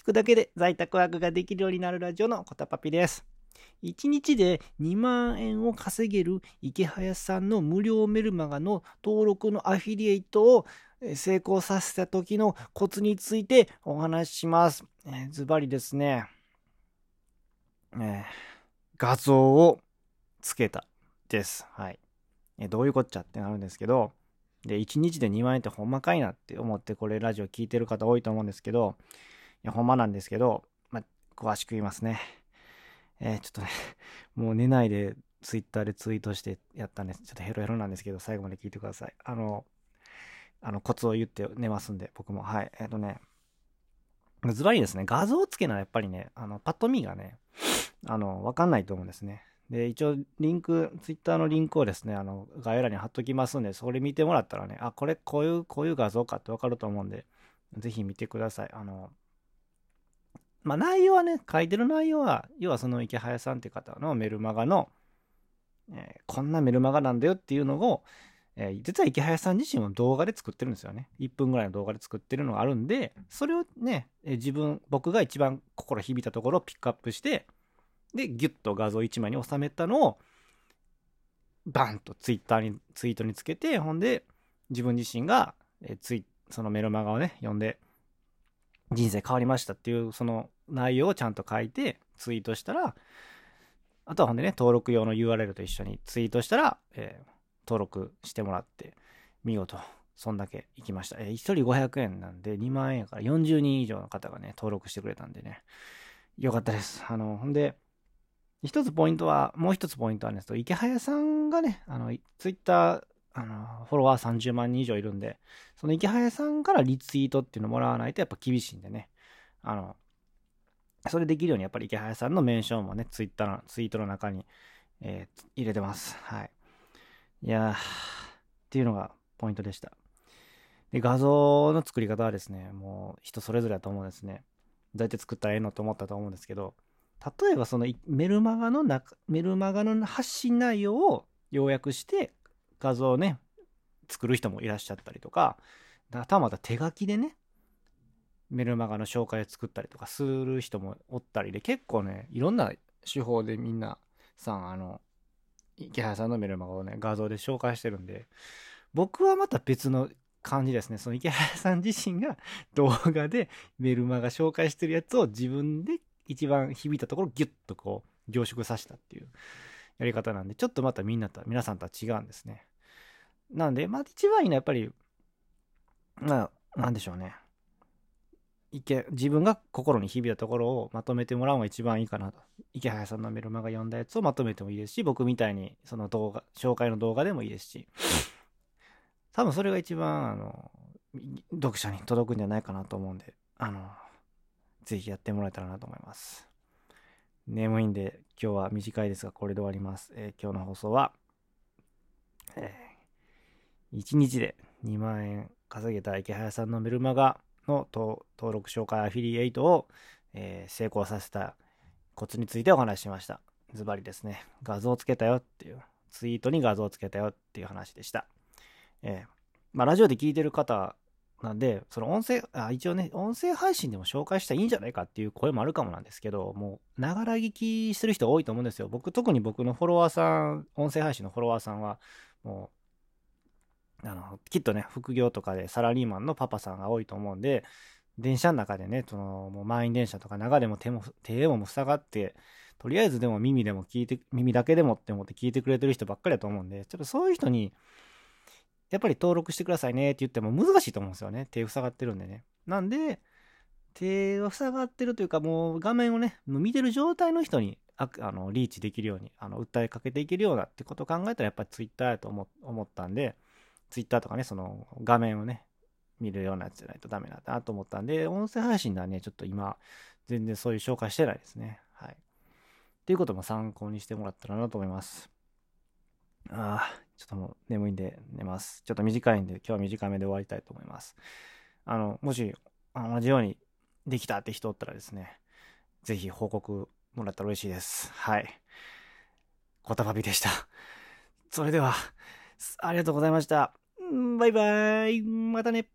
聞くだけで在宅ワークができるようになるラジオのコタパピです。1日で2万円を稼げる池早さんの無料メルマガの登録のアフィリエイトを成功させた時のコツについてお話しします。ズバリですね、えー、画像をつけたです。はい。どういうこっちゃってなるんですけど、で、1日で2万円ってほんまかいなって思ってこれラジオ聞いてる方多いと思うんですけど、や、ほんまなんですけど、まあ、詳しく言いますね。えー、ちょっとね、もう寝ないでツイッターでツイートしてやったんです。ちょっとヘロヘロなんですけど、最後まで聞いてください。あの、あの、コツを言って寝ますんで、僕も。はい。えっ、ー、とね、ズバリですね、画像付けならやっぱりね、あの、パッと見がね、あの、わかんないと思うんですね。で、一応、リンク、ツイッターのリンクをですね、あの、概要欄に貼っときますんで、それ見てもらったらね、あ、これ、こういう、こういう画像かってわかると思うんで、ぜひ見てください。あの、まあ、内容はね、書いてる内容は、要はその池早さんって方のメルマガの、えー、こんなメルマガなんだよっていうのを、えー、実は池早さん自身も動画で作ってるんですよね。1分ぐらいの動画で作ってるのがあるんで、それをね、えー、自分、僕が一番心響いたところをピックアップして、で、ギュッと画像1枚に収めたのを、バンとツイッターに、ツイートにつけて、ほんで、自分自身が、えー、ツイそのメルマガをね、読んで、人生変わりましたっていうその内容をちゃんと書いてツイートしたら、あとはほんでね、登録用の URL と一緒にツイートしたら、えー、登録してもらって、見事、そんだけ行きました。えー、1人500円なんで2万円から40人以上の方がね、登録してくれたんでね、よかったです。あの、ほんで、一つポイントは、もう一つポイントはね、池早さんがね、あの、ツイッターあの、フォロワー30万人以上いるんで、その池早さんからリツイートっていうのもらわないとやっぱ厳しいんでね。あの、それできるようにやっぱり池早さんのメンションもね、ツイッターの、ツイートの中に、えー、入れてます。はい。いや、っていうのがポイントでした。で、画像の作り方はですね、もう人それぞれだと思うんですね。どうやって作ったらええのと思ったと思うんですけど、例えばそのメルマガの中、メルマガの発信内容を要約して画像をね、作る人もいらっしゃったりとか、はたまた手書きでね、メルマガの紹介を作ったりとかする人もおったりで、結構ね、いろんな手法でみんなさん、あの、池原さんのメルマガをね、画像で紹介してるんで、僕はまた別の感じですね。その池原さん自身が 動画でメルマガ紹介してるやつを自分で一番響いたところギュッとこう凝縮させたっていうやり方なんで、ちょっとまたみんなと、皆さんとは違うんですね。なんで、まあ一番いいのはやっぱり、まあ、なんでしょうね。いけ、自分が心に響いたところをまとめてもらうのが一番いいかなと。池早さんのメルマガ読んだやつをまとめてもいいですし、僕みたいにその動画、紹介の動画でもいいですし、多分それが一番、あの、読者に届くんじゃないかなと思うんで、あの、ぜひやってもらえたらなと思います。眠いんで今日は短いですがこれで終わります。えー、今日の放送は、えー、1日で2万円稼げた池早さんのメルマガの登録紹介アフィリエイトを、えー、成功させたコツについてお話ししました。ズバリですね。画像をつけたよっていう、ツイートに画像をつけたよっていう話でした。えー、まあ、ラジオで聞いてる方なんで、その音声、あ、一応ね、音声配信でも紹介したらいいんじゃないかっていう声もあるかもなんですけど、もう、ながら聞きしてる人多いと思うんですよ。僕、特に僕のフォロワーさん、音声配信のフォロワーさんは、もう、あの、きっとね、副業とかでサラリーマンのパパさんが多いと思うんで、電車の中でね、その、もう満員電車とか中でも手も、手も塞がって、とりあえずでも耳でも聞いて、耳だけでもって思って聞いてくれてる人ばっかりだと思うんで、ちょっとそういう人に、やっぱり登録してくださいねって言っても難しいと思うんですよね。手塞がってるんでね。なんで、手が塞がってるというか、もう画面をね、見てる状態の人にあのリーチできるように、あの訴えかけていけるようなってことを考えたら、やっぱり Twitter やと思ったんで、Twitter とかね、その画面をね、見るようなやつじゃないとダメだなと思ったんで、音声配信ではね、ちょっと今、全然そういう紹介してないですね。はい。っていうことも参考にしてもらったらなと思います。ああ、ちょっともう眠いんで寝ます。ちょっと短いんで今日は短めで終わりたいと思います。あの、もし同じようにできたって人おったらですね、ぜひ報告もらったら嬉しいです。はい。コタパピでした。それでは、ありがとうございました。バイバイ。またね。